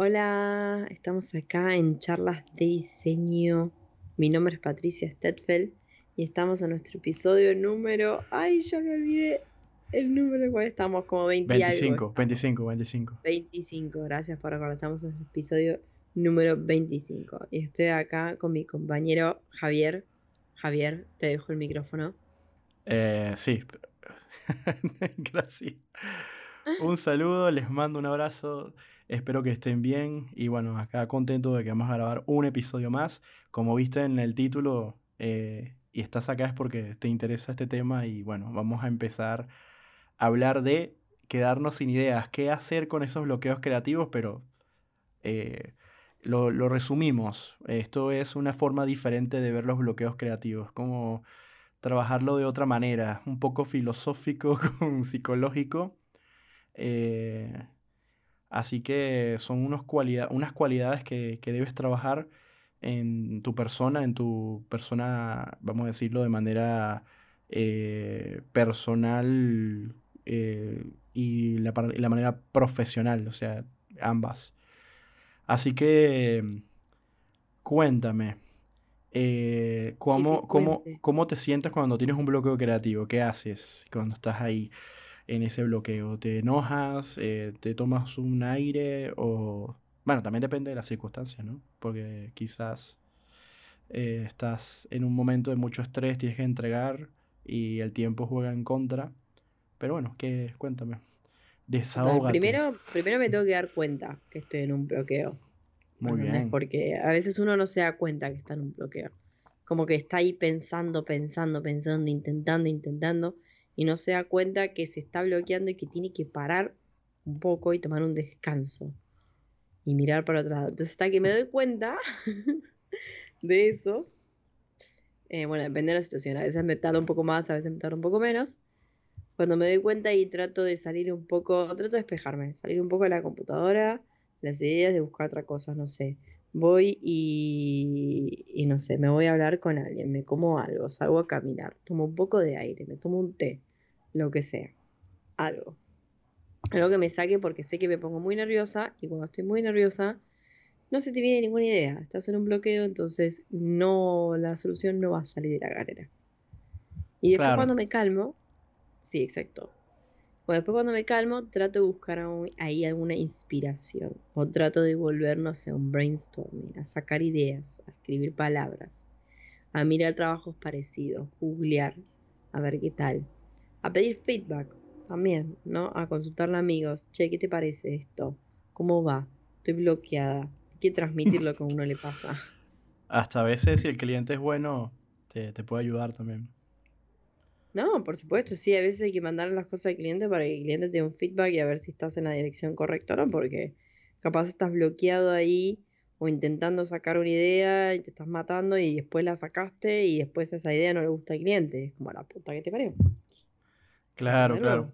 Hola, estamos acá en charlas de diseño. Mi nombre es Patricia Stetfeld y estamos en nuestro episodio número. Ay, ya me olvidé el número cuál estamos, como 20 25, 25, 25. 25, gracias por recordar. Estamos en el episodio número 25 y estoy acá con mi compañero Javier. Javier, te dejo el micrófono. Eh, sí, gracias. Un saludo, les mando un abrazo. Espero que estén bien y bueno, acá contento de que vamos a grabar un episodio más. Como viste en el título eh, y estás acá es porque te interesa este tema y bueno, vamos a empezar a hablar de quedarnos sin ideas, qué hacer con esos bloqueos creativos, pero eh, lo, lo, resumimos. Esto es una forma diferente de ver los bloqueos creativos, como trabajarlo de otra manera, un poco filosófico, con psicológico. Eh, Así que son unos unas cualidades que, debes trabajar en tu persona, en tu persona, vamos a decirlo de manera eh, personal eh, y la, la, manera profesional, o sea, ambas. Así que cuéntame, eh, ¿cómo, cómo, ¿cómo te sientes cuando tienes un bloqueo creativo? ¿Qué haces cuando estás ahí? En ese bloqueo? ¿Te enojas? Eh, ¿Te tomas un aire? O. Bueno, también depende de las circunstancias, ¿no? Porque quizás eh, estás en un momento de mucho estrés, tienes que entregar y el tiempo juega en contra. Pero bueno, ¿qué? cuéntame. Desahógate. Primero, primero me tengo que dar cuenta que estoy en un bloqueo. Muy bien. Porque a veces uno no se da cuenta que está en un bloqueo. Como que está ahí pensando, pensando, pensando, intentando, intentando y no se da cuenta que se está bloqueando y que tiene que parar un poco y tomar un descanso y mirar para otro lado. Entonces hasta que me doy cuenta de eso, eh, bueno, depende de la situación, a veces me tarda un poco más, a veces me tarda un poco menos. Cuando me doy cuenta y trato de salir un poco, trato de despejarme, salir un poco de la computadora, las ideas de buscar otra cosa, no sé. Voy y, y no sé, me voy a hablar con alguien, me como algo, salgo a caminar, tomo un poco de aire, me tomo un té lo que sea, algo. Algo que me saque porque sé que me pongo muy nerviosa y cuando estoy muy nerviosa no se te viene ninguna idea, estás en un bloqueo, entonces no, la solución no va a salir de la carrera. Y después cuando me calmo, sí, exacto. Bueno, después cuando me calmo, trato de buscar ahí alguna inspiración. O trato de volvernos a un brainstorming, a sacar ideas, a escribir palabras, a mirar trabajos parecidos, googlear, a ver qué tal a pedir feedback también, ¿no? A consultarle a amigos, che, ¿qué te parece esto? ¿Cómo va? Estoy bloqueada. Hay que transmitir lo que a uno le pasa. Hasta a veces si el cliente es bueno, te, puede ayudar también. No, por supuesto, sí, a veces hay que mandar las cosas al cliente para que el cliente te dé un feedback y a ver si estás en la dirección correcta o no, porque capaz estás bloqueado ahí o intentando sacar una idea y te estás matando y después la sacaste y después esa idea no le gusta al cliente. Es como la puta que te parió. Claro, claro.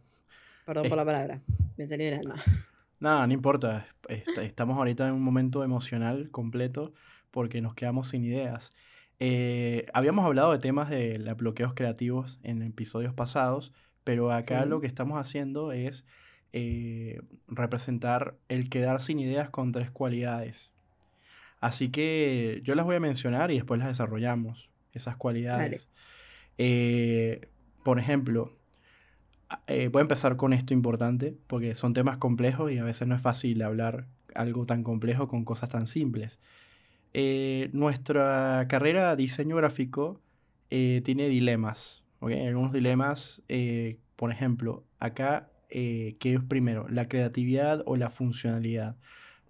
Perdón por la palabra, me salió alma. Nada, no importa. Estamos ahorita en un momento emocional completo porque nos quedamos sin ideas. Eh, habíamos hablado de temas de bloqueos creativos en episodios pasados, pero acá lo que estamos haciendo es eh, representar el quedar sin ideas con tres cualidades. Así que yo las voy a mencionar y después las desarrollamos, esas cualidades. Eh, por ejemplo, eh, voy a empezar con esto importante, porque son temas complejos y a veces no es fácil hablar algo tan complejo con cosas tan simples. Eh, nuestra carrera de diseño gráfico eh, tiene dilemas. Algunos dilemas, por ejemplo, acá, ¿qué es primero? ¿La creatividad o la funcionalidad?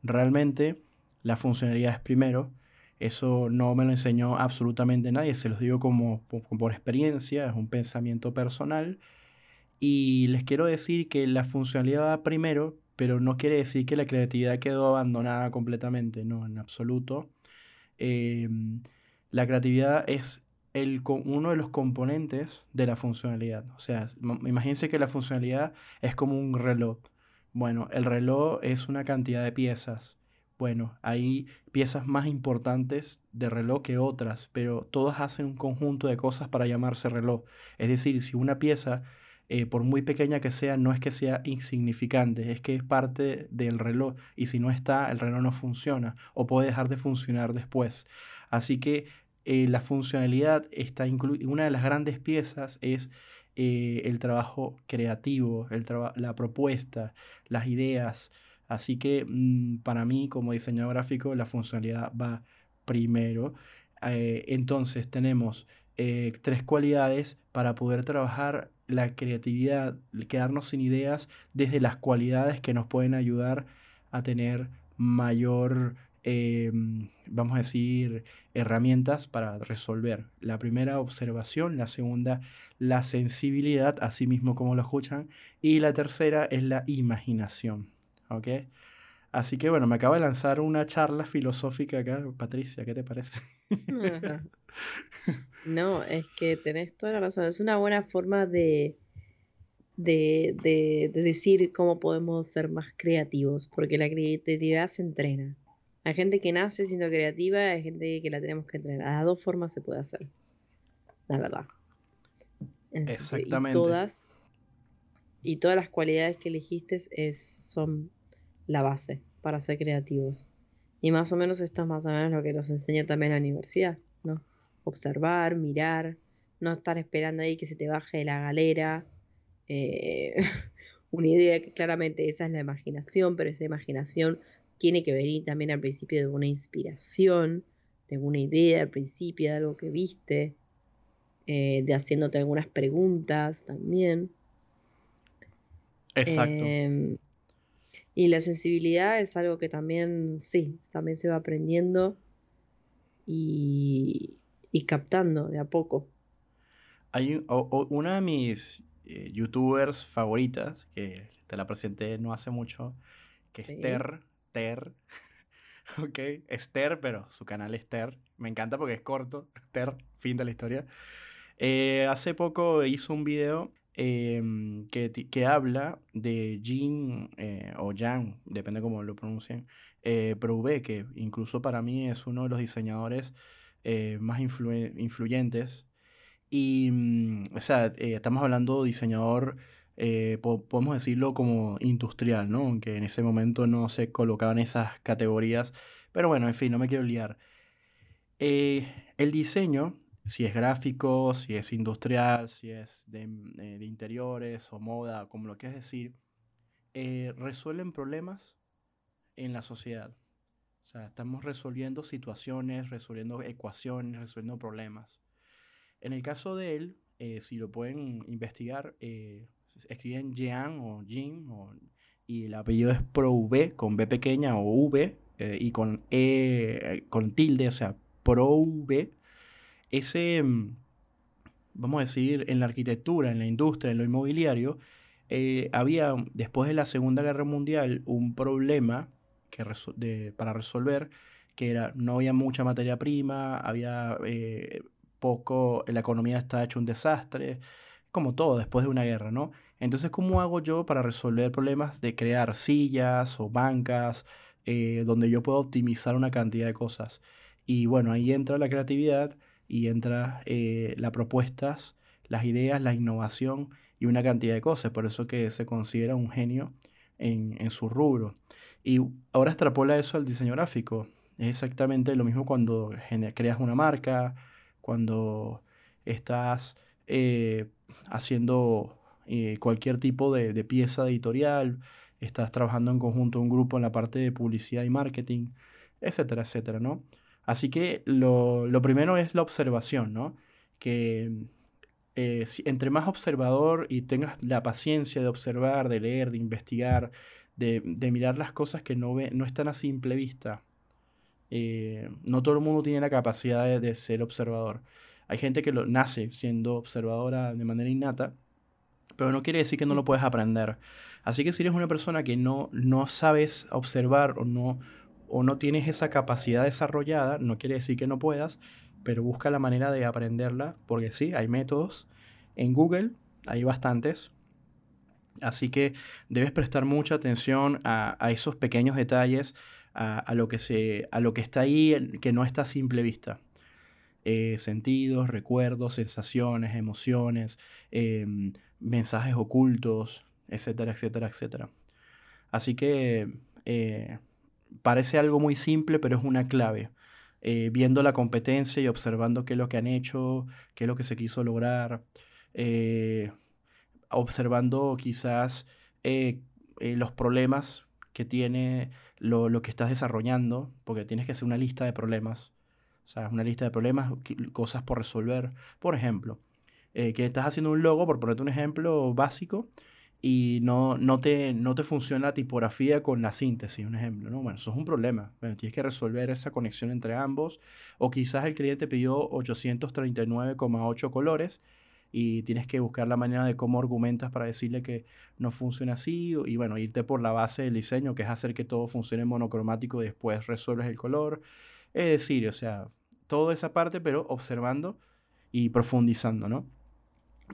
Realmente, la funcionalidad es primero. Eso no me lo enseñó absolutamente nadie, se los digo como por experiencia, es un pensamiento personal y les quiero decir que la funcionalidad va primero, pero no quiere decir que la creatividad quedó abandonada completamente, no, en absoluto. Em, la creatividad es el, uno de los componentes de la funcionalidad. O sea, imagínense que la funcionalidad es como un reloj. Bueno, el reloj es una cantidad de piezas. Bueno, hay piezas más importantes de reloj que otras, pero todas hacen un conjunto de cosas para llamarse reloj. Es decir, si una pieza eh, por muy pequeña que sea, no es que sea insignificante, es que es parte del reloj y si no está, el reloj no funciona o puede dejar de funcionar después. Así que eh, la funcionalidad está incluida, una de las grandes piezas es eh, el trabajo creativo, el la propuesta, las ideas. Así que mm, para mí como diseñador gráfico la funcionalidad va primero. entonces tenemos tres cualidades para poder trabajar la creatividad, quedarnos sin ideas desde las cualidades que nos pueden ayudar a tener mayor, eh, vamos a decir, herramientas para resolver. La primera, observación, la segunda, la sensibilidad, así mismo como lo escuchan, y la tercera es la imaginación. ¿Ok? Así que bueno, me acaba de lanzar una charla filosófica acá. Patricia, ¿qué te parece? No, es que tenés toda la razón. Es una buena forma de, de, de, decir cómo podemos ser más creativos, porque la creatividad se entrena. Hay gente que nace siendo creativa, hay gente que la tenemos que entrenar. A dos formas se puede hacer, la verdad. Exactamente. Y todas, y todas las cualidades que elegiste es, son la base para ser creativos. Y más o menos esto es más o menos lo que nos enseña también la universidad, ¿no? observar, mirar, no estar esperando ahí que se te baje de la galera. Eh, una idea que claramente esa es la imaginación, pero esa imaginación tiene que venir también al principio de una inspiración, de una idea al principio, de algo que viste, eh, de haciéndote algunas preguntas también. Exacto. Em, y la sensibilidad es algo que también, sí, también se va aprendiendo. Y, y captando de a poco. Hay una de mis eh, youtubers favoritas, que te la presenté no hace mucho, que es Ter, Ter, ok, Esther, pero su canal es Ter, me encanta porque es corto, Ter, fin de la historia. Eh, hace poco hizo un video em, que, que, habla de Jean eh, o Jan, depende cómo lo pronuncien, eh, que incluso para mí es uno de los diseñadores eh, más influyentes. Y, mm, o sea, eh, estamos hablando de diseñador, podemos decirlo como industrial, ¿no? Aunque en ese momento no se colocaban esas categorías. Pero bueno, en fin, no me quiero liar. el diseño, si es gráfico, si es industrial, si es de, de interiores o moda, como lo quieras decir, resuelven problemas en la sociedad. O sea, estamos resolviendo situaciones, resolviendo ecuaciones, resolviendo problemas. En el caso de él, eh, si lo pueden investigar, eh, escriben Jean o Jim y el apellido es Pro V con B pequeña o V eh, y con E con tilde, o sea, Pro V. Ese, mm, vamos a decir, en la arquitectura, en la industria, en lo inmobiliario, había después de la Segunda Guerra Mundial un problema que para resolver, que era, no había mucha materia prima, había eh, poco, la economía está hecho un desastre, como todo después de una guerra, ¿no? Entonces, ¿cómo hago yo para resolver problemas de crear sillas o bancas eh, donde yo puedo optimizar una cantidad de cosas? Y bueno, ahí entra la creatividad y entra eh, las propuestas, las ideas, la innovación y una cantidad de cosas. Por eso que se considera un genio en, en su rubro. Y ahora extrapola eso al diseño gráfico. Es exactamente lo mismo cuando creas una marca, cuando estás eh, haciendo eh, cualquier tipo de, pieza editorial, estás trabajando en conjunto un grupo en la parte de publicidad y marketing, etcétera, etcétera, ¿no? Así que lo, primero es la observación, ¿no? Que eh, entre más observador y tengas la paciencia de observar, de leer, de investigar, de, mirar las cosas que no, ve, no están a simple vista. Eh, no todo el mundo tiene la capacidad de, ser observador. Hay gente que lo, nace siendo observadora de manera innata, pero no quiere decir que no lo puedes aprender. Así que si eres una persona que no, no sabes observar o no, o no tienes esa capacidad desarrollada, no quiere decir que no puedas, pero busca la manera de aprenderla, porque sí, hay métodos. En Google hay bastantes. Así que debes prestar mucha atención a, esos pequeños detalles, a, lo que se, a lo que está ahí, que no está a simple vista. Eh, sentidos, recuerdos, sensaciones, emociones, em, mensajes ocultos, etcétera, etcétera, etcétera. Así que eh, parece algo muy simple, pero es una clave. Eh, viendo la competencia y observando qué es lo que han hecho, qué es lo que se quiso lograr, eh, observando quizás los problemas que tiene lo, lo, que estás desarrollando, porque tienes que hacer una lista de problemas, o sea, una lista de problemas, cosas por resolver. Por ejemplo, que estás haciendo un logo, por ponerte un ejemplo básico, y no, no, te, no te funciona la tipografía con la síntesis, un ejemplo, ¿no? Bueno, eso es un problema. tienes que resolver esa conexión entre ambos. O quizás el cliente pidió 839,8 colores y tienes que buscar la manera de cómo argumentas para decirle que no funciona así y bueno, irte por la base del diseño, que es hacer que todo funcione monocromático y después resuelves el color. Es decir, o sea, toda esa parte, pero observando y profundizando, ¿no?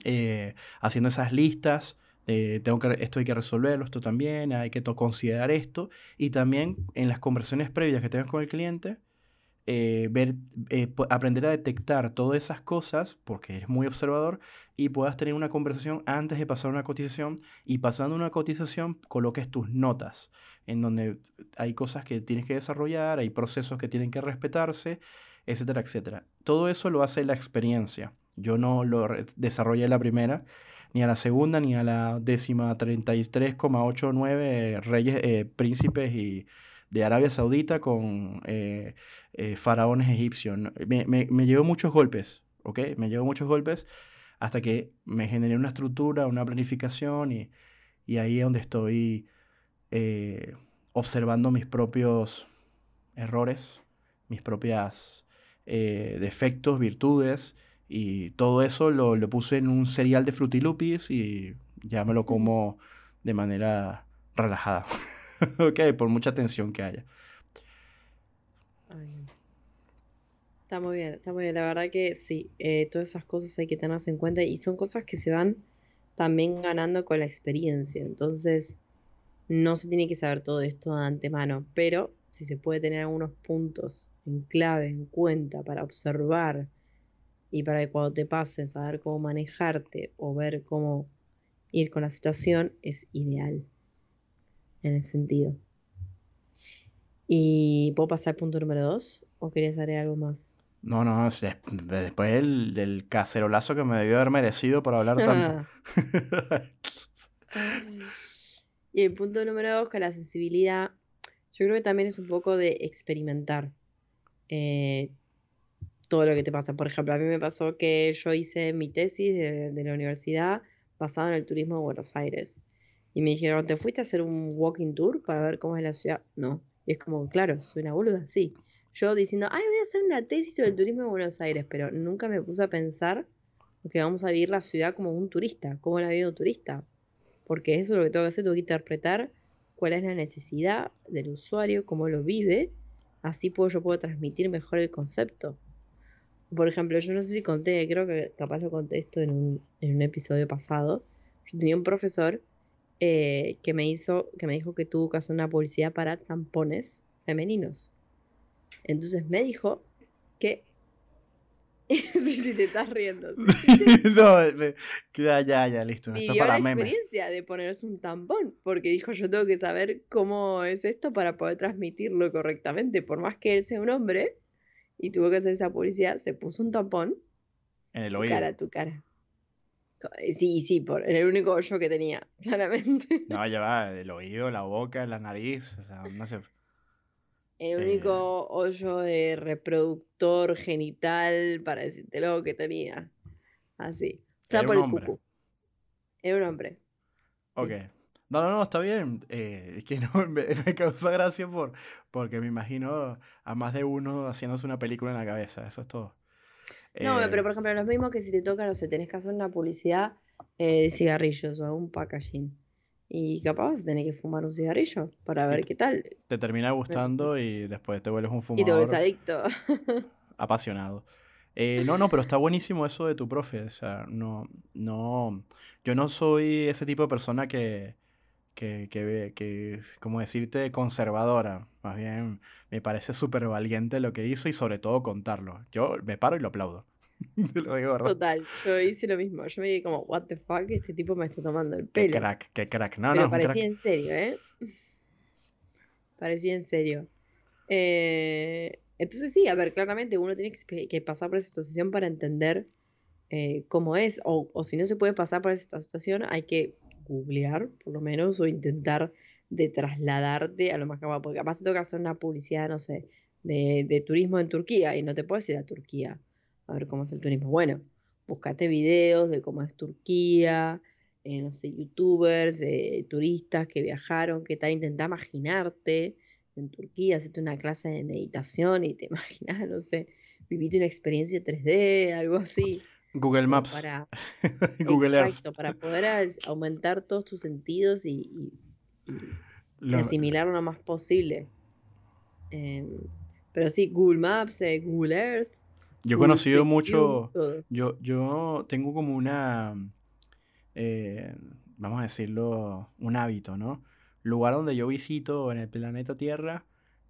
Eh, haciendo esas listas eh, tengo que, esto hay que resolverlo, esto también, hay que considerar esto. Y también en las conversaciones previas que tengas con el cliente, eh, ver, eh, aprender a detectar todas esas cosas, porque eres muy observador, y puedas tener una conversación antes de pasar una cotización. Y pasando una cotización, coloques tus notas, en donde hay cosas que tienes que desarrollar, hay procesos que tienen que respetarse, etcétera, etcétera. Todo eso lo hace la experiencia. Yo no lo desarrollé la primera ni a la segunda ni a la décima 33,89 reyes, eh, príncipes y de Arabia Saudita con eh, eh, faraones egipcios. Me, me, llevó muchos golpes. Me llevó muchos golpes hasta que me generé una estructura, una planificación y, y ahí es donde estoy observando mis propios errores, mis propias defectos, virtudes y todo eso lo, lo puse en un cereal de frutilupis y ya me lo como de manera relajada. ok, por mucha tensión que haya. Está muy bien, está muy bien. La verdad que sí, eh, todas esas cosas hay que tenerlas en cuenta y son cosas que se van también ganando con la experiencia. Entonces, no se tiene que saber todo esto de antemano, pero si se puede tener algunos puntos en clave, en cuenta para observar y para que cuando te pasen saber cómo manejarte o ver cómo ir con la situación es ideal en ese sentido. ¿Y puedo pasar al punto número dos? ¿O querías agregar algo más? No, no, después del, del cacerolazo que me debió haber merecido por hablar tanto. y el punto número dos, que la sensibilidad, yo creo que también es un poco de experimentar. Eh, todo lo que te pasa. Por ejemplo, a mí me pasó que yo hice mi tesis de, la universidad basada en el turismo de Buenos Aires. Y me dijeron, ¿te fuiste a hacer un walking tour para ver cómo es la ciudad? No. Y es como, claro, soy una boluda, sí. Yo diciendo, ay, voy a hacer una tesis sobre el turismo de Buenos Aires, pero nunca me puse a pensar que vamos a vivir la ciudad como un turista, como la vive un turista. Porque eso es lo que tengo que hacer, tengo que interpretar cuál es la necesidad del usuario, cómo lo vive, así puedo, yo puedo transmitir mejor el concepto. Por ejemplo, yo no sé si conté, creo que capaz lo conté esto en un, en un episodio pasado. Yo tenía un profesor eh, que me hizo, que me dijo que tuvo que hacer una publicidad para tampones femeninos. Entonces me dijo que si te estás riendo. no, ya, ya, ya, listo. Esto para la experiencia de ponerse un tampón, porque dijo, yo tengo que saber cómo es esto para poder transmitirlo correctamente. Por más que él sea un hombre, y tuvo que hacer esa publicidad, se puso un tampón. En el oído. Cara tu cara. Eh, sí, sí, por, en el único hoyo que tenía, claramente. No, ya va, el oído, la boca, la nariz, o sea, no sé. El único eh. hoyo de reproductor genital, para decírtelo, que tenía. Así. O sea, por el cucu. Era un hombre. Ok. No, no, no, está bien. Eh, es que no, me, causa gracia por, porque me imagino a más de uno haciéndose una película en la cabeza. Eso es todo. No, pero eh, por ejemplo, lo mismo que si te toca, no sé, tenés que hacer una publicidad eh, de cigarrillos o un packaging. Y capaz tenés que fumar un cigarrillo para ver qué tal. Te termina gustando y después te vuelves un fumador. Y te vuelves adicto. apasionado. no, no, pero está buenísimo eso de tu profe. O sea, no, no. Yo no soy ese tipo de persona que, que, que, que es, como decirte, conservadora. Más bien, me parece súper valiente lo que hizo y sobre todo contarlo. Yo me paro y lo aplaudo. Te lo digo, ¿verdad? Total, yo hice lo mismo. Yo me dije como, what the fuck, este tipo me está tomando el pelo. Qué crack, qué crack. No, Pero no, parecía en serio, ¿eh? parecía en serio. Eh, entonces sí, a ver, claramente uno tiene que pasar por esa situación para entender eh, cómo es, o, o, si no se puede pasar por esta situación, hay que googlear, por lo menos, o intentar de trasladarte a lo más que porque capaz te toca hacer una publicidad, no sé, de, turismo en Turquía, y no te puedes ir a Turquía a ver cómo es el turismo. Bueno, búscate videos de cómo es Turquía, eh, no sé, youtubers, eh, turistas que viajaron, qué tal, intenta imaginarte en Turquía, hacerte una clase de meditación y te imaginas, no sé, viviste una experiencia 3D, algo así. Google Maps. Para, Google exacto, para poder aumentar todos tus sentidos y, asimilarlo lo más posible. Em, pero sí, Google Maps, eh, Google Earth. Yo he conocido mucho. Yo, yo tengo como una. Eh, vamos a decirlo, un hábito, ¿no? lugar donde yo visito en el planeta Tierra,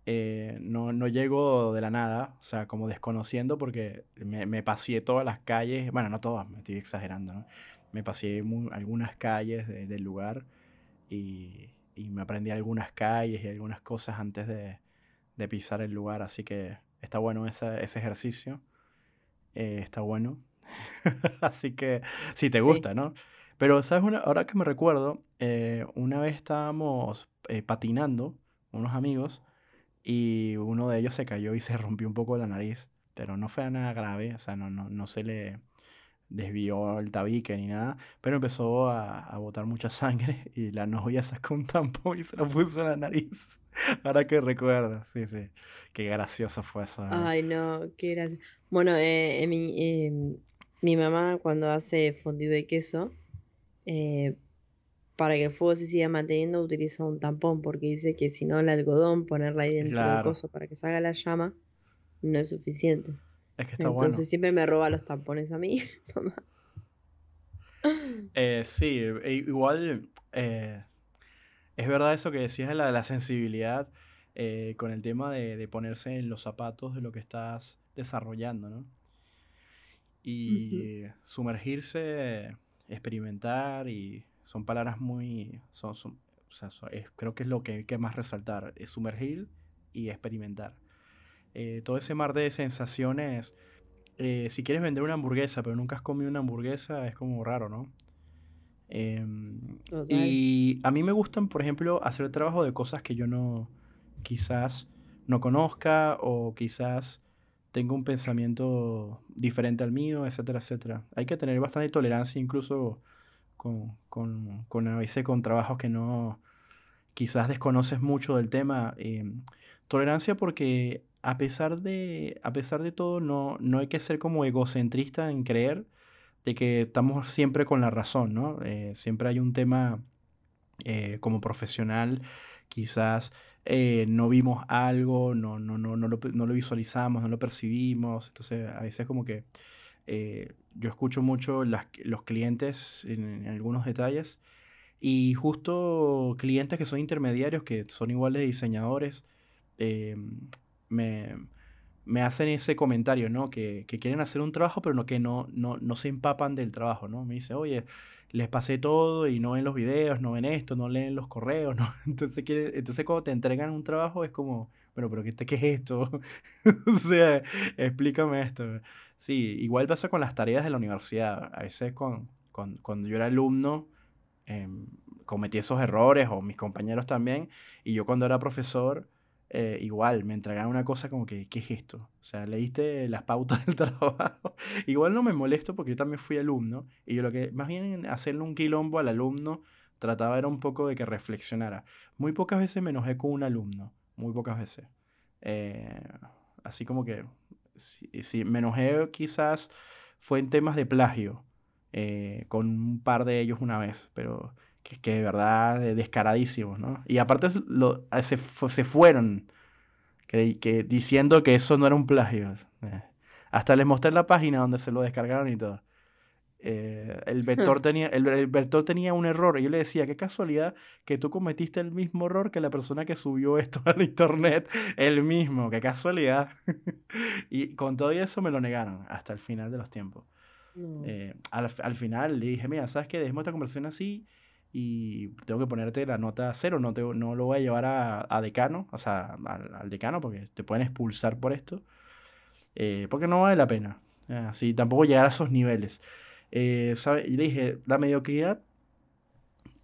eh, no, no, llego de la nada, o sea, como desconociendo porque me, me paseé todas las calles, bueno, no todas, me estoy exagerando, ¿no? Me paseé algunas calles del lugar y, y, me aprendí algunas calles y algunas cosas antes de, de pisar el lugar, así que está bueno ese, ese ejercicio, eh, está bueno, así que si te gusta, ¿no? Pero, ¿sabes? Una, ahora que me recuerdo, eh, una vez estábamos patinando, unos amigos, y uno de ellos se cayó y se rompió un poco la nariz, pero no fue nada grave, o sea, no, no, no se le desvió el tabique ni nada, pero empezó a, a botar mucha sangre y la novia sacó un tampón y se lo puso en la nariz. Ahora que recuerdo, sí, sí. Qué gracioso fue eso. ¿eh? Ay, no, qué gracioso. Bueno, mi, em, mi mamá cuando hace fondue de queso, eh, para que el fuego se siga manteniendo, utiliza un tampón, porque dice que si no, el algodón, ponerla ahí dentro del coso para que salga la llama, no es suficiente. Entonces siempre me roba los tampones a mí, eh, sí, e igual eh, es verdad eso que decías de la, la sensibilidad con el tema de, ponerse en los zapatos de lo que estás desarrollando, ¿no? Y sumergirse experimentar y son palabras muy... Son, creo que es lo que hay que más resaltar, es sumergir y experimentar. Eh, todo ese mar de sensaciones, eh, si quieres vender una hamburguesa pero nunca has comido una hamburguesa, es como raro, ¿no? Em, y a mí me gustan, por ejemplo, hacer trabajo de cosas que yo no, quizás no conozca o quizás tengo un pensamiento diferente al mío, etcétera, etcétera. Hay que tener bastante tolerancia incluso con, con, con a veces con trabajos que no quizás desconoces mucho del tema. Em, tolerancia porque a pesar de, a pesar de todo no, no hay que ser como egocentrista en creer de que estamos siempre con la razón, ¿no? Eh, siempre hay un tema eh, como profesional, quizás eh, no vimos algo, no, no, no, no, lo, no lo visualizamos, no lo percibimos. Entonces, a veces como que eh, yo escucho mucho las, los clientes en, algunos detalles y justo clientes que son intermediarios, que son iguales diseñadores, eh, me, me, hacen ese comentario, ¿no? Que, que, quieren hacer un trabajo, pero no, que no, no, no se empapan del trabajo, ¿no? Me dice, oye, les pasé todo y no ven los videos, no ven esto, no leen los correos, ¿no? Entonces, quiere, entonces cuando te entregan un trabajo es como, bueno, pero ¿qué, qué es esto? o sea, explícame esto. Sí, igual pasa con las tareas de la universidad. A veces con, con cuando yo era alumno em, cometí esos errores, o mis compañeros también, y yo cuando era profesor eh, igual, me entregaron una cosa como que, ¿qué es esto? O sea, leíste las pautas del trabajo. igual no me molesto porque yo también fui alumno y yo lo que, más bien hacerle un quilombo al alumno, trataba era un poco de que reflexionara. Muy pocas veces me enojé con un alumno, muy pocas veces. Eh, así como que, si, me enojé quizás fue en temas de plagio, eh, con un par de ellos una vez, pero que, que de verdad descaradísimos, ¿no? Y aparte lo, se, se fueron que, diciendo que eso no era un plagio. Eh, hasta les mostré la página donde se lo descargaron y todo. Eh, el, vector tenía, el, vector tenía un error y yo le decía, qué casualidad que tú cometiste el mismo error que la persona que subió esto al internet, el mismo, qué casualidad. y con todo eso me lo negaron hasta el final de los tiempos. Eh, al, al, final le dije, mira, ¿sabes qué? Dejemos esta conversación así y tengo que ponerte la nota cero, no, te, no lo voy a llevar a, a decano, o sea, al, decano porque te pueden expulsar por esto, eh, porque no vale la pena. Así, tampoco llegar a esos niveles. Eh, Y le dije, la mediocridad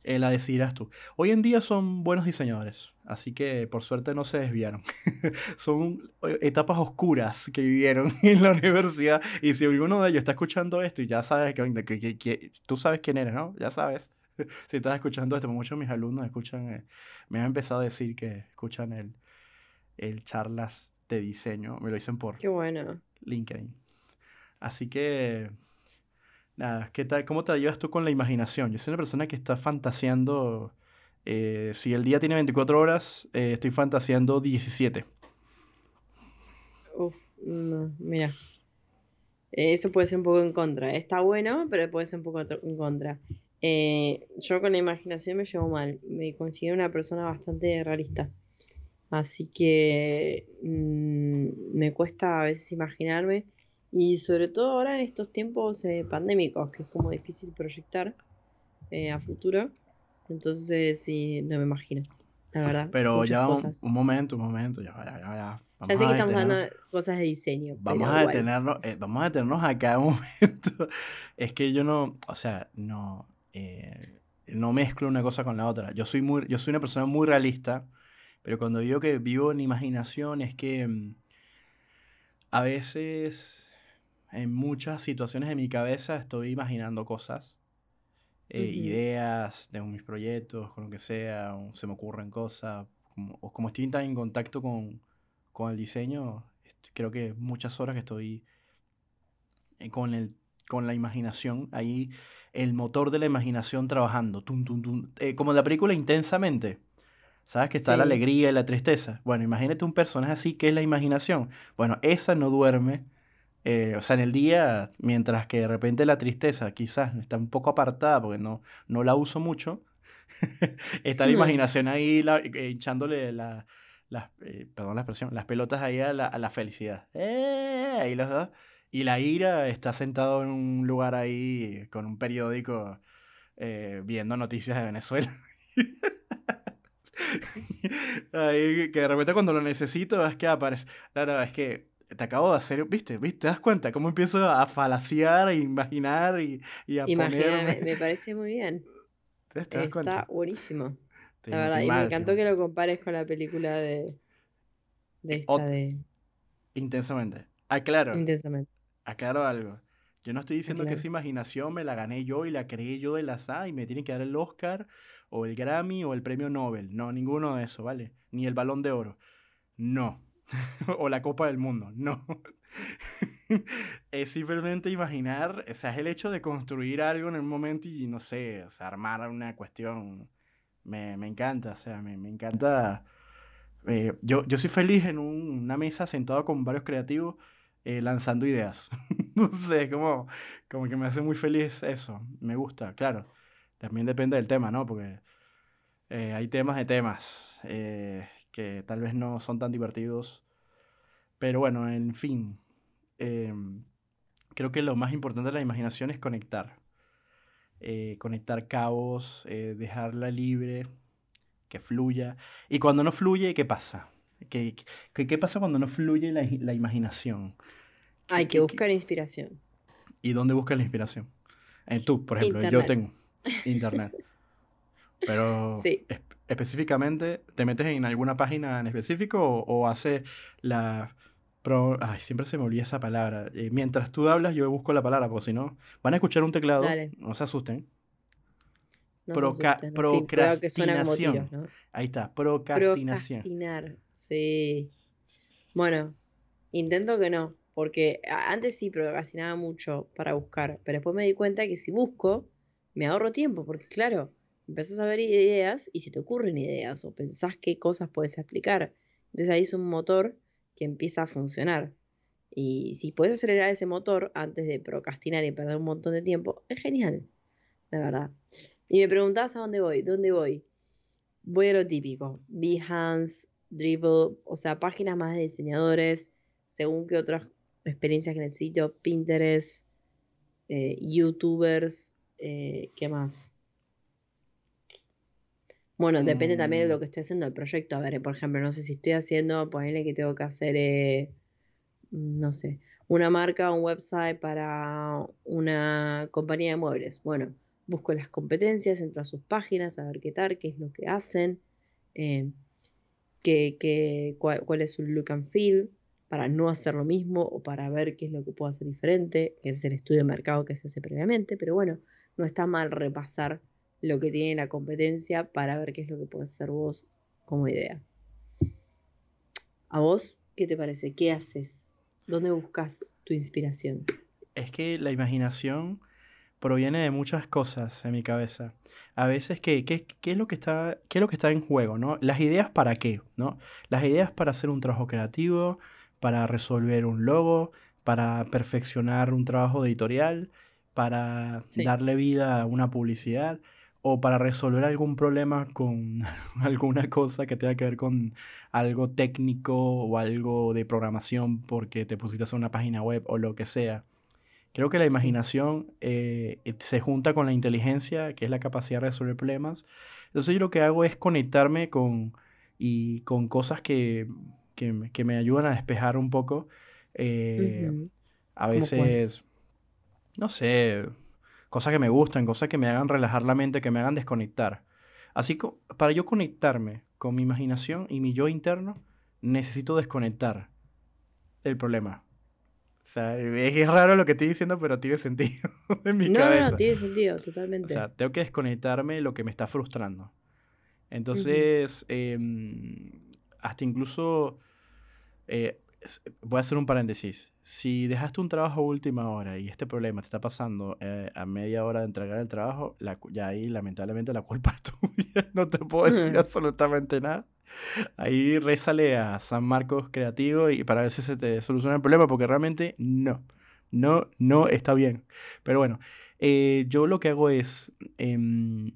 eh, la decidirás tú. Hoy en día son buenos diseñadores, así que por suerte no se desviaron. son etapas oscuras que vivieron en la universidad y si alguno de ellos está escuchando esto y ya sabes que, que, que, tú sabes quién eres, ¿no? Ya sabes. si estás escuchando esto, muchos de mis alumnos escuchan, eh, me han empezado a decir que escuchan el, el charlas de diseño, me lo dicen por Qué bueno. LinkedIn. Así que, nada, ¿qué tal, ¿cómo te llevas tú con la imaginación? Yo soy una persona que está fantaseando, eh, si el día tiene 24 horas, eh, estoy fantaseando 17. Uf, mira. Eso puede ser un poco en contra. Está bueno, pero puede ser un poco en contra. Eh, yo con la imaginación me llevo mal. Me considero una persona bastante realista. Así que mm, me cuesta a veces imaginarme. Y sobre todo ahora en estos tiempos eh, pandémicos, que es como difícil proyectar eh, a futuro. Entonces, sí, no me imagino. La verdad. Pero ya un, momento, un momento, ya, ya, ya. ya sé que estamos hablando cosas de diseño. Vamos a detenernos, vamos a detenernos acá un momento. es que yo no, o sea, no, eh, no mezclo una cosa con la otra. Yo soy, muy, yo soy una persona muy realista, pero cuando digo que vivo en imaginación es que mm, a veces en muchas situaciones de mi cabeza estoy imaginando cosas, eh, ideas de mis proyectos, con lo que sea, o se me ocurren cosas, como, o como estoy tan en contacto con, con el diseño, creo que muchas horas que estoy eh, con el con la imaginación, ahí el motor de la imaginación trabajando, tum, tum, tum, eh, como la película intensamente. ¿Sabes que está la alegría y la tristeza? Bueno, imagínate un personaje así que es la imaginación. Bueno, esa no duerme. Eh, o sea, en el día, mientras que de repente la tristeza quizás está un poco apartada porque no, no la uso mucho, está la hmm. imaginación ahí la, eh, hinchándole la, las, perdón la expresión, las pelotas ahí a la, a la felicidad. ahí los dos. Y la ira está sentado en un lugar ahí con un periódico eh, viendo noticias de Venezuela. ahí, que de repente cuando lo necesito es que aparece. Claro, es que te acabo de hacer, ¿viste? ¿Viste? ¿Te das cuenta? Cómo empiezo a falaciar, a imaginar y, y a ponerme... me, parece muy bien. Está buenísimo. la verdad, y me encantó que lo compares con la película de... de esta de... Intensamente. Ah, claro. Intensamente aclaro algo. Yo no estoy diciendo que esa imaginación me la gané yo y la creé yo de la SA y me tiene que dar el Oscar o el Grammy o el premio Nobel. No, ninguno de eso, ¿vale? Ni el balón de oro. No. o la Copa del Mundo. No. es simplemente imaginar, o sea, es el hecho de construir algo en el momento y no sé, armar una cuestión. Me, encanta, o sea, me, encanta. Eh, yo, yo soy feliz en una mesa sentado con varios creativos eh, lanzando ideas. no sé, como, como que me hace muy feliz eso. Me gusta, claro. También depende del tema, ¿no? Porque eh, hay temas de temas que tal vez no son tan divertidos. Pero bueno, en fin. Em, creo que lo más importante de la imaginación es conectar. conectar cabos, dejarla libre, que fluya. Y cuando no fluye, ¿qué pasa? ¿Qué, qué, pasa cuando no fluye la, la imaginación? Hay que buscar inspiración. ¿Y dónde buscas la inspiración? En tú, por ejemplo, yo tengo internet. Pero específicamente, ¿te metes en alguna página en específico o, haces la... Ay, siempre se me olvida esa palabra. Eh, mientras tú hablas, yo busco la palabra, porque si no, van a escuchar un teclado, no se asusten. procrastinación. Ahí está, procrastinación. Procrastinar, sí. Bueno, intento que no, porque antes sí procrastinaba mucho para buscar, pero después me di cuenta que si busco, me ahorro tiempo, porque claro, empezás a ver ideas y se te ocurren ideas o pensás qué cosas puedes explicar. Entonces ahí es un motor que empieza a funcionar. Y si puedes acelerar ese motor antes de procrastinar y perder un montón de tiempo, es genial, la verdad. Y me preguntabas a dónde voy, ¿dónde voy? Voy a lo típico, Behance, Dribble, o sea, páginas más de diseñadores, según que otras experiencias que necesito, Pinterest, eh, YouTubers, eh, ¿qué más? Bueno, depende también de lo mm. que estoy haciendo el proyecto. A ver, por ejemplo, no sé si estoy haciendo, ponerle que tengo que hacer, eh, no sé, una marca, un website para una compañía de muebles. Bueno, busco las competencias, entro a sus páginas, a ver qué tal, qué es lo que hacen, eh, qué, cuál, es su look and feel, para no hacer lo mismo o para ver qué es lo que puedo hacer diferente, que es el estudio de mercado que se hace previamente, pero bueno, no está mal repasar lo que tiene la competencia para ver qué es lo que puedes hacer vos como idea. ¿A vos qué te parece? ¿Qué haces? ¿Dónde buscas tu inspiración? Es que la imaginación proviene de muchas cosas en mi cabeza. A veces, ¿qué, qué, qué es, lo que está, qué es lo que está en juego? ¿no? Las ideas para qué, ¿no? Las ideas para hacer un trabajo creativo, para resolver un logo, para perfeccionar un trabajo editorial, para darle vida a una publicidad o para resolver algún problema con alguna cosa que tenga que ver con algo técnico o algo de programación porque te pusiste a hacer una página web o lo que sea. Creo que la imaginación eh, se junta con la inteligencia, que es la capacidad de resolver problemas. Entonces yo lo que hago es conectarme con, y, con cosas que, que, me ayudan a despejar un poco. Eh, a veces, no sé, cosas que me gustan, cosas que me hagan relajar la mente, que me hagan desconectar. Así que para yo conectarme con mi imaginación y mi yo interno, necesito desconectar el problema. O sea, es raro lo que estoy diciendo, pero tiene sentido en mi cabeza. No, no, tiene sentido, totalmente. O sea, tengo que desconectarme de lo que me está frustrando. Entonces, em, hasta incluso eh, voy a hacer un paréntesis. Si dejaste un trabajo a última hora y este problema te está pasando eh, a media hora de entregar el trabajo, ya ahí lamentablemente la culpa es tuya. no te puedo decir absolutamente nada. Ahí rézale a San Marcos Creativo y para ver si se te soluciona el problema, porque realmente no. No, no está bien. Pero bueno, eh, yo lo que hago es, em,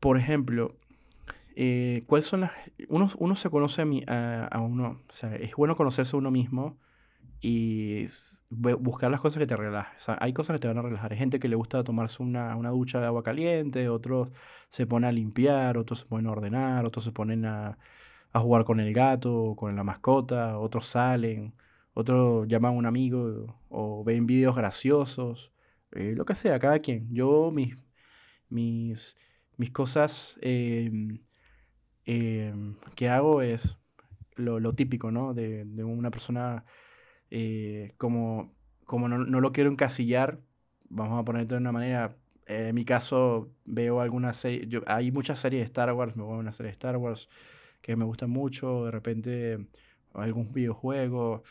por ejemplo, eh, ¿cuáles son las... Uno, uno se conoce a, uno, o sea, es bueno conocerse a uno mismo y buscar las cosas que te relajen. O sea, hay cosas que te van a relajar. Hay gente que le gusta tomarse una, una ducha de agua caliente, otros se ponen a limpiar, otros se ponen a ordenar, otros se ponen a, jugar con el gato, con la mascota, otros salen, otros llaman a un amigo o ven videos graciosos, eh, lo que sea, cada quien. Yo mis, mis, mis cosas... Eh, Em, que hago es lo, típico, ¿no? De, una persona eh, como, como no, lo quiero encasillar, vamos a ponerte de una manera, en mi caso veo algunas series, hay muchas series de Star Wars, me voy a una serie de Star Wars que me gustan mucho, de repente algún videojuego,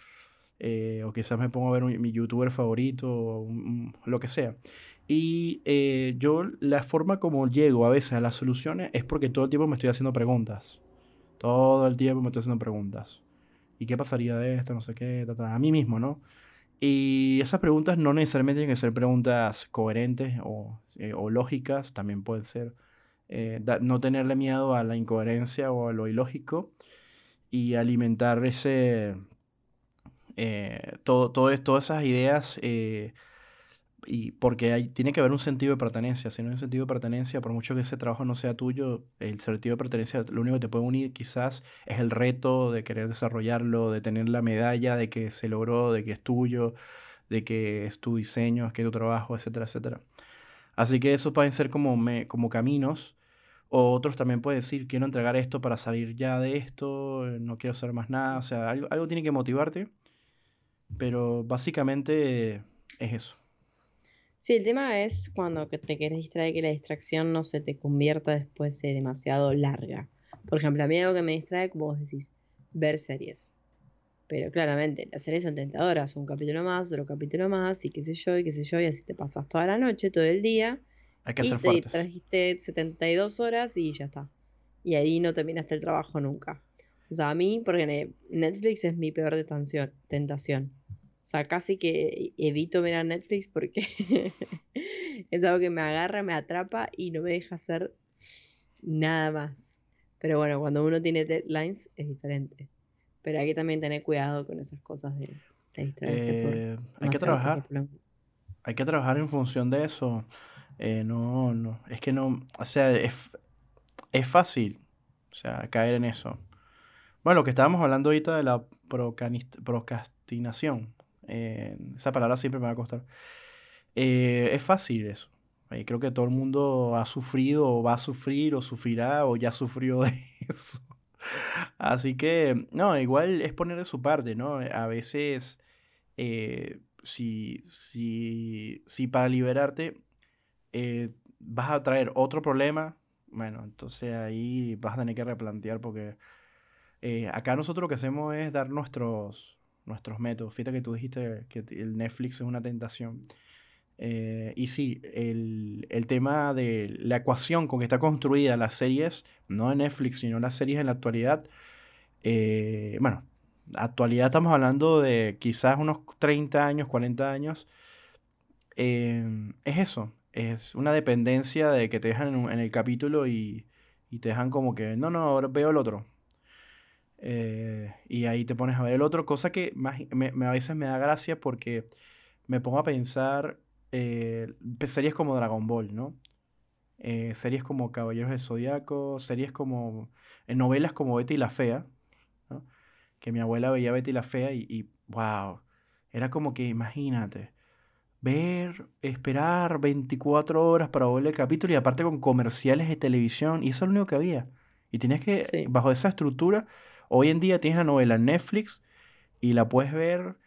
eh, o quizás me pongo a ver mi youtuber favorito, lo que sea. Y eh, yo la forma como llego a veces a las soluciones es porque todo el tiempo me estoy haciendo preguntas. Todo el tiempo me estoy haciendo preguntas. ¿Y qué pasaría de esto? No sé qué, a mí mismo, ¿no? Y esas preguntas no necesariamente tienen que ser preguntas coherentes o, eh, o lógicas, también pueden ser eh, no tenerle miedo a la incoherencia o a lo ilógico y alimentar ese, todo, todo, todas esas ideas y porque tiene que haber un sentido de pertenencia. Si no hay un sentido de pertenencia, por mucho que ese trabajo no sea tuyo, el sentido de pertenencia, lo único que te puede unir quizás es el reto de querer desarrollarlo, de tener la medalla de que se logró, de que es tuyo, de que es tu diseño, es que tu trabajo, etcétera, etcétera. Así que esos pueden ser como, me, como caminos. O otros también pueden decir, quiero entregar esto para salir ya de esto, no quiero hacer más nada. O sea, algo, algo tiene que motivarte. Pero básicamente es eso. Sí, el tema es cuando te quieres distraer que la distracción no se te convierta después de demasiado larga. Por ejemplo, a mí algo que me distrae, como vos decís, ver series. Pero claramente, las series son tentadoras, un capítulo más, otro capítulo más, y qué sé yo, y qué sé yo, y así te pasas toda la noche, todo el día. Hay que y te fuertes. trajiste 72 horas y ya está. Y ahí no terminaste el trabajo nunca. O sea, a mí, porque Netflix es mi peor tentación. O sea, casi que evito ver a Netflix porque es algo que me agarra, me atrapa y no me deja hacer nada más. Pero bueno, cuando uno tiene deadlines es diferente. Pero hay que también tener cuidado con esas cosas de, distraerse. Eh, hay que trabajar. Hay que trabajar en función de eso. Eh, no, no. Es que no. O sea, es, es fácil. O sea, caer en eso. Bueno, lo que estábamos hablando ahorita de la procrastinación. Eh, esa palabra siempre me va a costar. es fácil eso. creo que todo el mundo ha sufrido o va a sufrir o sufrirá o ya sufrió de eso. Así que, no, igual es poner de su parte, ¿no? A veces, eh, si, si, si para liberarte eh, vas a traer otro problema, bueno, entonces ahí vas a tener que replantear porque eh, acá nosotros lo que hacemos es dar nuestros, nuestros métodos. Fíjate que tú dijiste que el Netflix es una tentación. Eh, y sí, el, tema de la ecuación con que está construida las series, no de Netflix, sino las series en la actualidad, eh, bueno, actualidad estamos hablando de quizás unos 30 años, 40 años, eh, es eso, es una dependencia de que te dejan en, el capítulo y, te dejan como que, no, no, ahora veo el otro. Y ahí te pones a ver el otro, cosa que a veces me da gracia porque me pongo a pensar eh, series como Dragon Ball, ¿no? Eh, series como Caballeros del Zodiaco, series como. Eh, novelas como Betty la Fea, ¿no? Que mi abuela veía Betty la Fea y, y wow. Era como que, imagínate, ver, esperar 24 horas para ver el capítulo y aparte con comerciales de televisión, y eso es lo único que había. Y tienes que, bajo esa estructura, hoy en día tienes la novela en Netflix y la puedes ver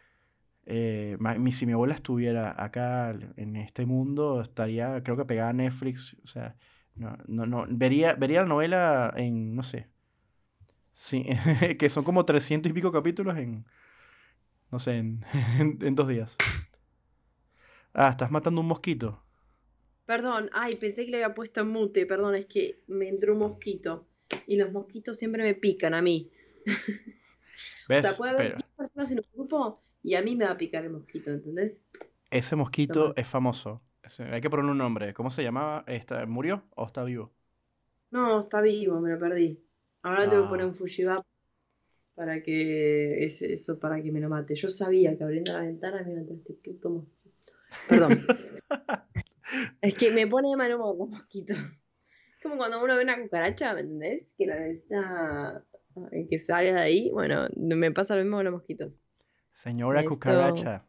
eh, si mi abuela estuviera acá en este mundo, estaría, creo que pegada a Netflix. O sea, no, no, no. Vería, vería la novela en, no sé. Sí, que son como 300 y pico capítulos en. No sé, en, en, dos días. Ah, estás matando un mosquito. Perdón, ay, pensé que le había puesto en mute, perdón, es que me entró un mosquito. Y los mosquitos siempre me pican a mí. ¿Ves? O sea, puede haber personas en un grupo y a mí me va a picar el mosquito, ¿entendés? Ese mosquito es famoso. hay que ponerle un nombre. ¿Cómo se llamaba? ¿Está, ¿Murió o está vivo? No, está vivo, me lo perdí. Ahora tengo que poner un Fujibap para que eso para que me lo mate. Yo sabía que abriendo la ventana me iba a entrar este puto mosquito. Perdón. es que me pone de mal humor los mosquitos. Es como cuando uno ve una cucaracha, ¿me entendés? Que la está que salga de ahí. Bueno, me pasa lo mismo con los mosquitos. Señora cucaracha.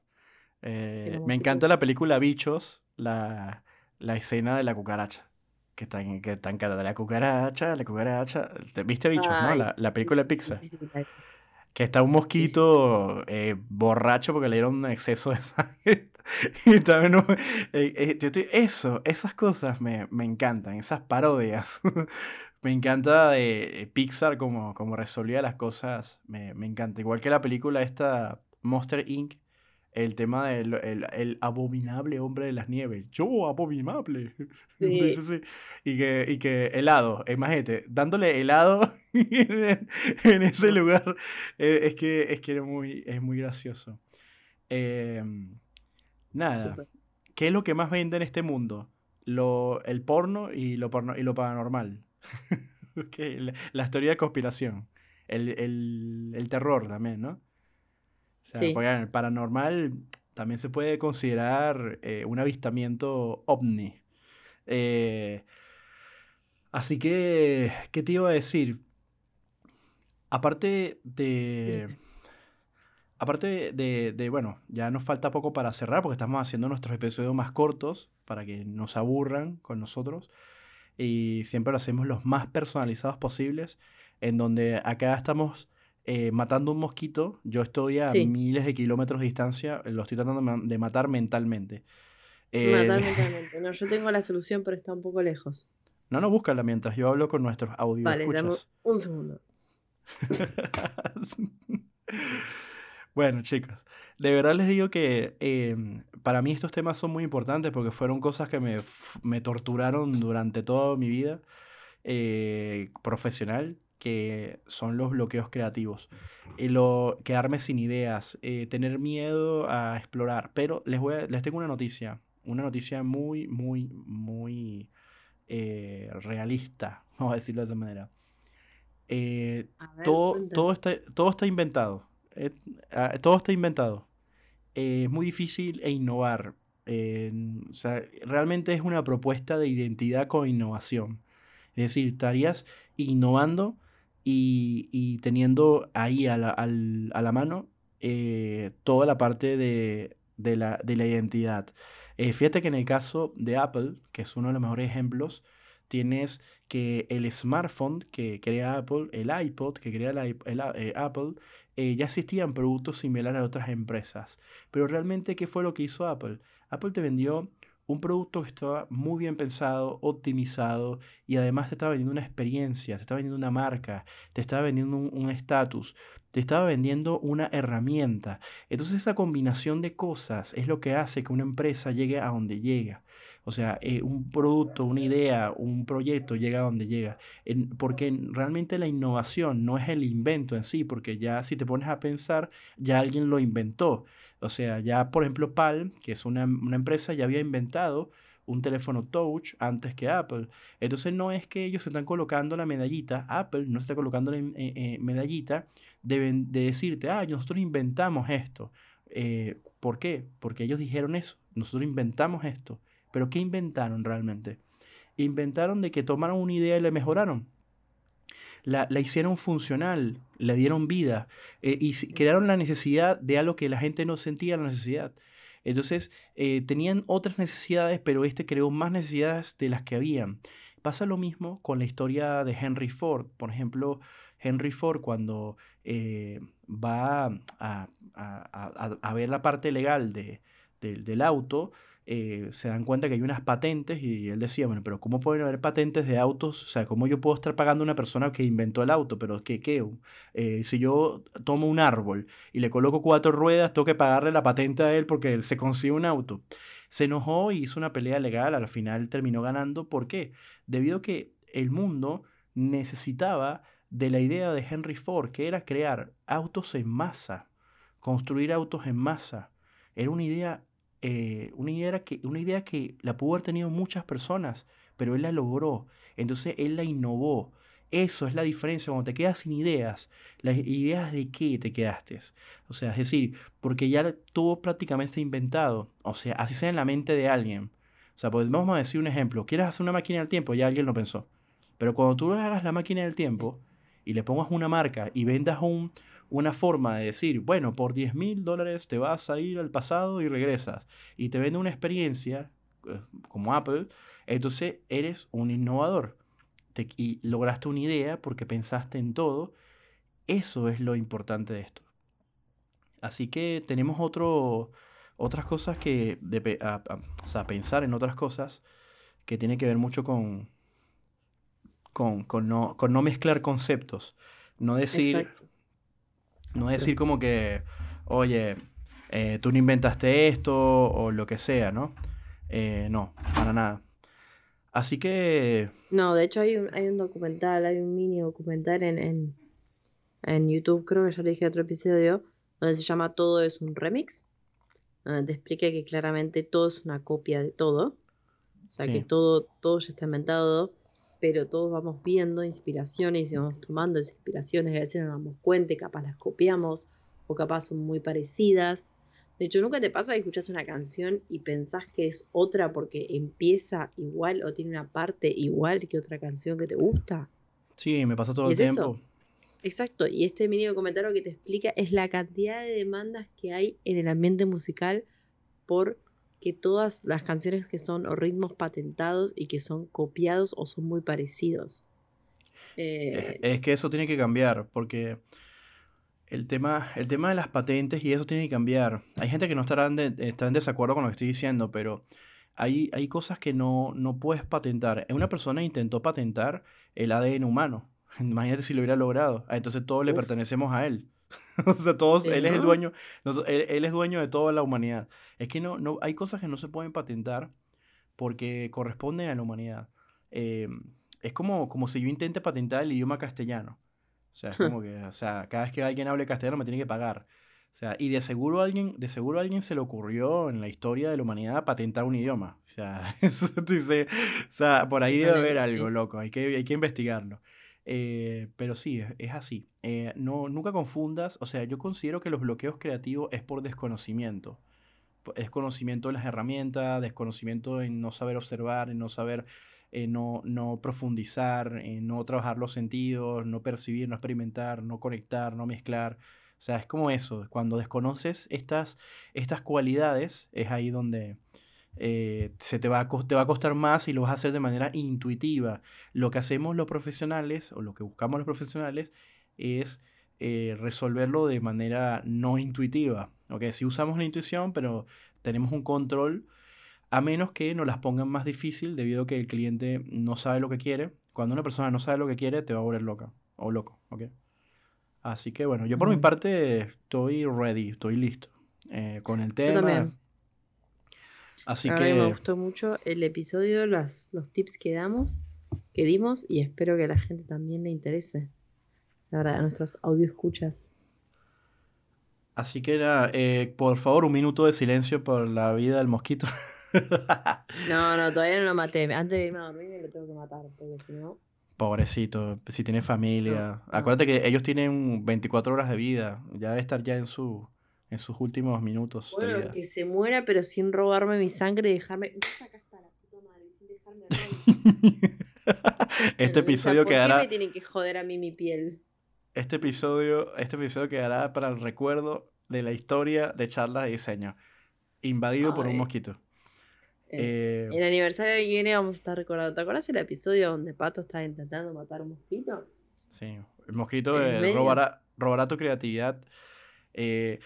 Eh, me encanta la película Bichos, la, la escena de la cucaracha. Que están, que están de la cucaracha, la cucaracha. ¿Viste Bichos, no? La, la, película Pixar. que está un mosquito eh, borracho porque le dieron un exceso de sangre. y también eh, eso, esas cosas me, me encantan, esas parodias. me encanta de Pixar como, como resolvía las cosas, me, me, encanta. Igual que la película esta Monster Inc., el tema del el, abominable hombre de las nieves. Yo, abominable. Sí. Y, que, y que helado, imagínate, dándole helado en, ese lugar. Eh, es que, es, que es, muy, es muy gracioso. Em, nada. ¿Qué es lo que más vende en este mundo? Lo, el porno y lo, porno, y lo paranormal. la, la, teoría de conspiración. El, el, el terror también, ¿no? O sea, sí. el paranormal también se puede considerar eh, un avistamiento ovni. Eh, así que, ¿qué te iba a decir? Aparte de... Aparte de, de, bueno, ya nos falta poco para cerrar porque estamos haciendo nuestros episodios más cortos para que nos aburran con nosotros y siempre lo hacemos los más personalizados posibles en donde acá estamos eh, matando un mosquito, yo estoy a miles de kilómetros de distancia, lo estoy tratando de matar mentalmente. Matar mentalmente. No, yo tengo la solución, pero está un poco lejos. No, no, búscala mientras yo hablo con nuestros audios. Vale, un segundo. bueno, chicos, de verdad les digo que em, para mí estos temas son muy importantes porque fueron cosas que me, me torturaron durante toda mi vida eh, profesional que son los bloqueos creativos. y lo, quedarme sin ideas, eh, tener miedo a explorar. Pero les, voy les tengo una noticia, una noticia muy, muy, muy eh, realista, vamos a decirlo de esa manera. Eh, todo, todo, está, todo está inventado. Ah, todo está inventado. Es muy difícil e innovar. o sea, realmente es una propuesta de identidad con innovación. Es decir, estarías innovando y, teniendo ahí a la, mano eh, toda la parte de, la, identidad. Eh, fíjate que en el caso de Apple, que es uno de los mejores ejemplos, tienes que el smartphone que crea Apple, el iPod que crea eh, Apple, ya existían productos similares a otras empresas. Pero realmente, ¿qué fue lo que hizo Apple? Apple te vendió un producto que estaba muy bien pensado, optimizado y además te estaba vendiendo una experiencia, te estaba vendiendo una marca, te estaba vendiendo un estatus, te estaba vendiendo una herramienta. Entonces esa combinación de cosas es lo que hace que una empresa llegue a donde llega. O sea, eh, un producto, una idea, un proyecto llega donde llega. porque realmente la innovación no es el invento en sí, porque ya si te pones a pensar, ya alguien lo inventó. O sea, ya por ejemplo Palm, que es una, empresa, ya había inventado un teléfono touch antes que Apple. Entonces no es que ellos se están colocando la medallita, Apple no está colocando la eh, eh, medallita de, de, decirte, ah, nosotros inventamos esto. ¿Por qué? Porque ellos dijeron eso, nosotros inventamos esto. Pero ¿qué inventaron realmente? Inventaron de que tomaron una idea y la mejoraron la, hicieron funcional, le dieron vida eh, y crearon la necesidad de algo que la gente no sentía la necesidad. Entonces, eh, tenían otras necesidades, pero este creó más necesidades de las que habían. Pasa lo mismo con la historia de Henry Ford. Por ejemplo, Henry Ford cuando eh, va a, a, ver la parte legal de, del auto, eh, se dan cuenta que hay unas patentes y él decía, bueno, pero ¿cómo pueden haber patentes de autos? O sea, ¿cómo yo puedo estar pagando a una persona que inventó el auto? Pero ¿qué? qué? Eh, si yo tomo un árbol y le coloco cuatro ruedas, tengo que pagarle la patente a él porque él se consigue un auto. Se enojó y hizo una pelea legal, al final terminó ganando. ¿Por qué? Debido a que el mundo necesitaba de la idea de Henry Ford, que era crear autos en masa, construir autos en masa. Era una idea eh, una, idea que, una idea que la pudo haber tenido muchas personas, pero él la logró. Entonces él la innovó. Eso es la diferencia cuando te quedas sin ideas. Las ideas de qué te quedaste. O sea, es decir, porque ya todo prácticamente inventado. O sea, así sea en la mente de alguien. O sea, pues vamos a decir un ejemplo. Quieres hacer una máquina del tiempo, ya alguien lo pensó. Pero cuando tú hagas la máquina del tiempo y le pongas una marca y vendas un, una forma de decir, bueno, por 10 mil dólares te vas a ir al pasado y regresas. Y te vende una experiencia eh, como Apple, entonces eres un innovador. y lograste una idea porque pensaste en todo. Eso es lo importante de esto. Así que tenemos otro, otras cosas que, o sea, pensar en otras cosas que tiene que ver mucho con, con, con, no, con no mezclar conceptos. No decir, no decir como que, oye, eh, tú no inventaste esto o lo que sea, ¿no? Eh, no, para nada. Así que... No, de hecho hay un, hay un documental, hay un mini documental en, en, YouTube, creo que ya le dije en otro episodio, donde se llama Todo es un remix, donde te explica que claramente todo es una copia de todo. O sea, que todo, todo ya está inventado pero todos vamos viendo inspiraciones y vamos tomando esas inspiraciones, a veces nos damos cuenta y capaz las copiamos o capaz son muy parecidas. De hecho, nunca te pasa que escuchas una canción y pensás que es otra porque empieza igual o tiene una parte igual que otra canción que te gusta. Sí, me pasa todo el tiempo. Exacto, y este mini comentario que te explica es la cantidad de demandas que hay en el ambiente musical por que todas las canciones que son o ritmos patentados y que son copiados o son muy parecidos. Eh, es que eso tiene que cambiar, porque el tema, el tema de las patentes y eso tiene que cambiar. Hay gente que no estará en, en desacuerdo con lo que estoy diciendo, pero hay, hay cosas que no, no puedes patentar. Una persona intentó patentar el ADN humano. Imagínate si lo hubiera logrado. Ah, entonces todos le pertenecemos a él. o sea, todos, él es el dueño, él, es dueño de toda la humanidad. Es que no, no, hay cosas que no se pueden patentar porque corresponden a la humanidad. Eh, es como, como si yo intente patentar el idioma castellano. O sea, es como que, o sea, cada vez que alguien hable castellano me tiene que pagar. O sea, y de seguro alguien, de seguro alguien se le ocurrió en la historia de la humanidad patentar un idioma. O sea, eso, o sea por ahí debe haber algo, loco. Hay que, hay que investigarlo. Eh, pero sí, es, así. Eh, no, nunca confundas, o sea, yo considero que los bloqueos creativos es por desconocimiento. Desconocimiento de las herramientas, desconocimiento en no saber observar, en no saber, eh, no, no profundizar, en no trabajar los sentidos, no percibir, no experimentar, no conectar, no mezclar. O sea, es como eso, cuando desconoces estas, estas cualidades, es ahí donde, eh, se te va, a, te va a costar más y lo vas a hacer de manera intuitiva. Lo que hacemos los profesionales, o lo que buscamos los profesionales, es eh, resolverlo de manera no intuitiva. ¿okay? Si usamos la intuición, pero tenemos un control, a menos que nos las pongan más difícil debido a que el cliente no sabe lo que quiere. Cuando una persona no sabe lo que quiere, te va a volver loca o loco. ¿okay? Así que bueno, yo por mi parte estoy ready, estoy listo eh, con el tema. Así que... me gustó mucho el episodio, las, los tips que damos, que dimos, y espero que a la gente también le interese. La verdad, a nuestros audio escuchas. Así que era, eh, por favor, un minuto de silencio por la vida del mosquito. no, no, todavía no lo maté. Antes de irme a dormir lo tengo que matar, porque si no... Pobrecito, si tiene familia. Acuérdate que ellos tienen 24 horas de vida. Ya debe estar ya en su en sus últimos minutos de vida. que se muera, pero sin robarme mi sangre y dejarme. Acá está la puta madre, sin dejarme Este episodio quedará. ¿Por qué me tienen que joder a mí mi piel? Este episodio, este episodio quedará para el recuerdo de la historia de charlas de diseño. Invadido por un mosquito. Eh, el aniversario que viene vamos a estar recordando. ¿Te acuerdas el episodio donde Pato estaba intentando matar a un mosquito? Sí, el mosquito robará, robará tu creatividad. Eh,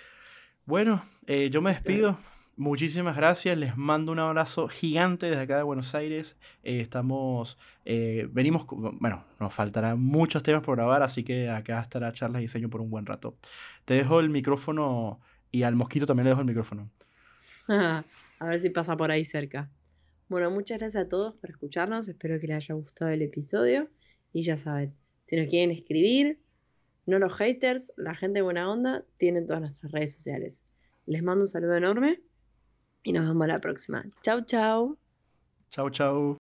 bueno, eh, yo me despido. Muchísimas gracias, les mando un abrazo gigante desde acá de Buenos Aires. Eh, estamos, eh, venimos, bueno, nos faltarán muchos temas por grabar, así que acá estará charlas y diseño por un buen rato. Te dejo el micrófono y al mosquito también le dejo el micrófono. a ver si pasa por ahí cerca. Bueno, muchas gracias a todos por escucharnos, espero que les haya gustado el episodio y ya saben, si nos quieren escribir, no los haters, la gente buena onda, tienen todas nuestras redes sociales. Les mando un saludo enorme y nos vemos la próxima. Chau, chau. Chau, chau.